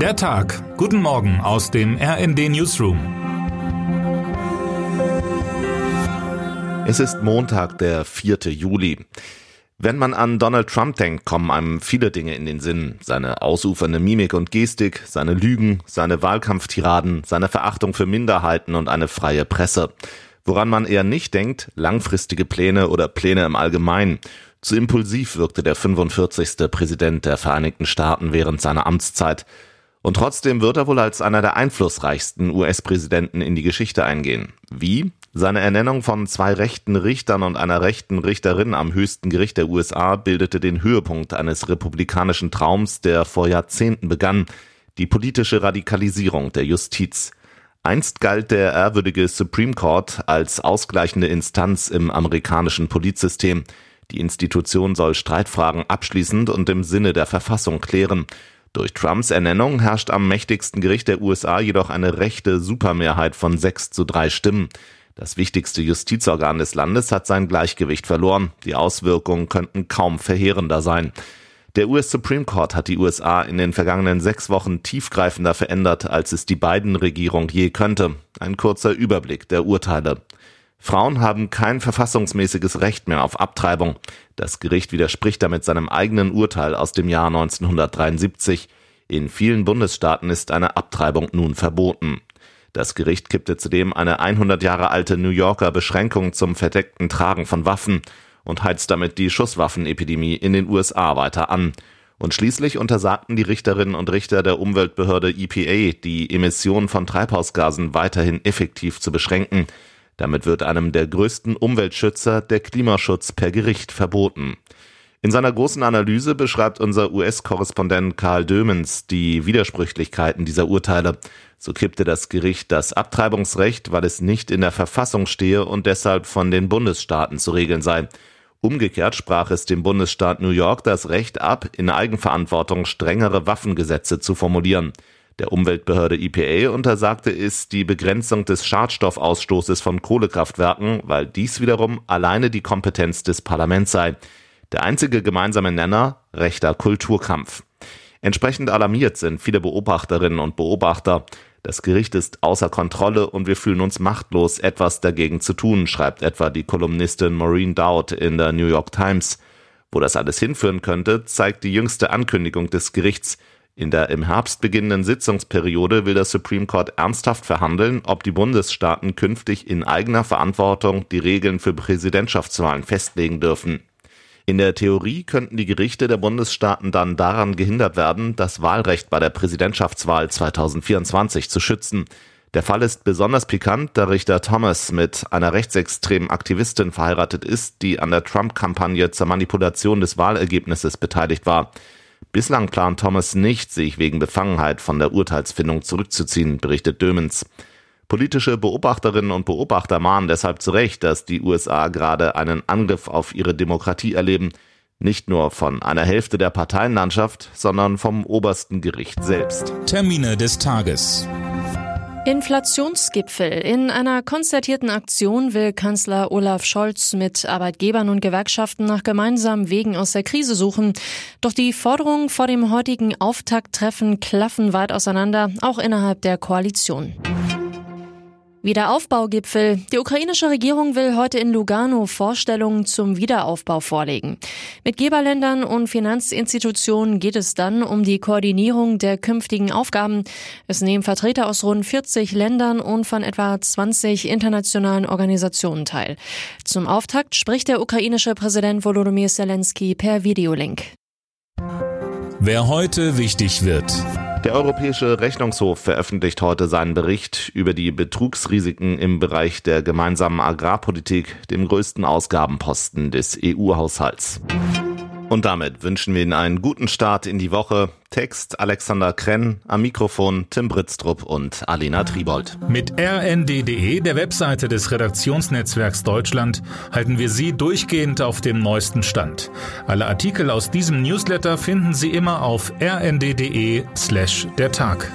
Der Tag. Guten Morgen aus dem RND Newsroom. Es ist Montag, der 4. Juli. Wenn man an Donald Trump denkt, kommen einem viele Dinge in den Sinn. Seine ausufernde Mimik und Gestik, seine Lügen, seine Wahlkampftiraden, seine Verachtung für Minderheiten und eine freie Presse. Woran man eher nicht denkt, langfristige Pläne oder Pläne im Allgemeinen. Zu impulsiv wirkte der 45. Präsident der Vereinigten Staaten während seiner Amtszeit. Und trotzdem wird er wohl als einer der einflussreichsten US-Präsidenten in die Geschichte eingehen. Wie? Seine Ernennung von zwei rechten Richtern und einer rechten Richterin am höchsten Gericht der USA bildete den Höhepunkt eines republikanischen Traums, der vor Jahrzehnten begann, die politische Radikalisierung der Justiz. Einst galt der ehrwürdige Supreme Court als ausgleichende Instanz im amerikanischen Polizsystem. Die Institution soll Streitfragen abschließend und im Sinne der Verfassung klären. Durch Trumps Ernennung herrscht am mächtigsten Gericht der USA jedoch eine rechte Supermehrheit von sechs zu drei Stimmen. Das wichtigste Justizorgan des Landes hat sein Gleichgewicht verloren. Die Auswirkungen könnten kaum verheerender sein. Der US Supreme Court hat die USA in den vergangenen sechs Wochen tiefgreifender verändert, als es die Biden-Regierung je könnte. Ein kurzer Überblick der Urteile. Frauen haben kein verfassungsmäßiges Recht mehr auf Abtreibung. Das Gericht widerspricht damit seinem eigenen Urteil aus dem Jahr 1973. In vielen Bundesstaaten ist eine Abtreibung nun verboten. Das Gericht kippte zudem eine 100 Jahre alte New Yorker Beschränkung zum verdeckten Tragen von Waffen und heizt damit die Schusswaffenepidemie in den USA weiter an. Und schließlich untersagten die Richterinnen und Richter der Umweltbehörde EPA, die Emissionen von Treibhausgasen weiterhin effektiv zu beschränken. Damit wird einem der größten Umweltschützer der Klimaschutz per Gericht verboten. In seiner großen Analyse beschreibt unser US-Korrespondent Karl Dömens die Widersprüchlichkeiten dieser Urteile. So kippte das Gericht das Abtreibungsrecht, weil es nicht in der Verfassung stehe und deshalb von den Bundesstaaten zu regeln sei. Umgekehrt sprach es dem Bundesstaat New York das Recht ab, in Eigenverantwortung strengere Waffengesetze zu formulieren. Der Umweltbehörde EPA untersagte es die Begrenzung des Schadstoffausstoßes von Kohlekraftwerken, weil dies wiederum alleine die Kompetenz des Parlaments sei. Der einzige gemeinsame Nenner rechter Kulturkampf. Entsprechend alarmiert sind viele Beobachterinnen und Beobachter. Das Gericht ist außer Kontrolle und wir fühlen uns machtlos, etwas dagegen zu tun, schreibt etwa die Kolumnistin Maureen Dowd in der New York Times. Wo das alles hinführen könnte, zeigt die jüngste Ankündigung des Gerichts. In der im Herbst beginnenden Sitzungsperiode will das Supreme Court ernsthaft verhandeln, ob die Bundesstaaten künftig in eigener Verantwortung die Regeln für Präsidentschaftswahlen festlegen dürfen. In der Theorie könnten die Gerichte der Bundesstaaten dann daran gehindert werden, das Wahlrecht bei der Präsidentschaftswahl 2024 zu schützen. Der Fall ist besonders pikant, da Richter Thomas mit einer rechtsextremen Aktivistin verheiratet ist, die an der Trump-Kampagne zur Manipulation des Wahlergebnisses beteiligt war. Bislang plant Thomas nicht, sich wegen Befangenheit von der Urteilsfindung zurückzuziehen, berichtet Dömens. Politische Beobachterinnen und Beobachter mahnen deshalb zu Recht, dass die USA gerade einen Angriff auf ihre Demokratie erleben, nicht nur von einer Hälfte der Parteienlandschaft, sondern vom obersten Gericht selbst. Termine des Tages. Inflationsgipfel. In einer konzertierten Aktion will Kanzler Olaf Scholz mit Arbeitgebern und Gewerkschaften nach gemeinsamen Wegen aus der Krise suchen. Doch die Forderungen vor dem heutigen Auftakttreffen klaffen weit auseinander, auch innerhalb der Koalition. Wiederaufbaugipfel. Die ukrainische Regierung will heute in Lugano Vorstellungen zum Wiederaufbau vorlegen. Mit Geberländern und Finanzinstitutionen geht es dann um die Koordinierung der künftigen Aufgaben. Es nehmen Vertreter aus rund 40 Ländern und von etwa 20 internationalen Organisationen teil. Zum Auftakt spricht der ukrainische Präsident Volodymyr Zelensky per Videolink. Wer heute wichtig wird. Der Europäische Rechnungshof veröffentlicht heute seinen Bericht über die Betrugsrisiken im Bereich der gemeinsamen Agrarpolitik, dem größten Ausgabenposten des EU-Haushalts. Und damit wünschen wir Ihnen einen guten Start in die Woche. Text Alexander Krenn, am Mikrofon Tim Britztrup und Alina Tribold. Mit rnd.de, der Webseite des Redaktionsnetzwerks Deutschland, halten wir Sie durchgehend auf dem neuesten Stand. Alle Artikel aus diesem Newsletter finden Sie immer auf rnd.de slash der Tag.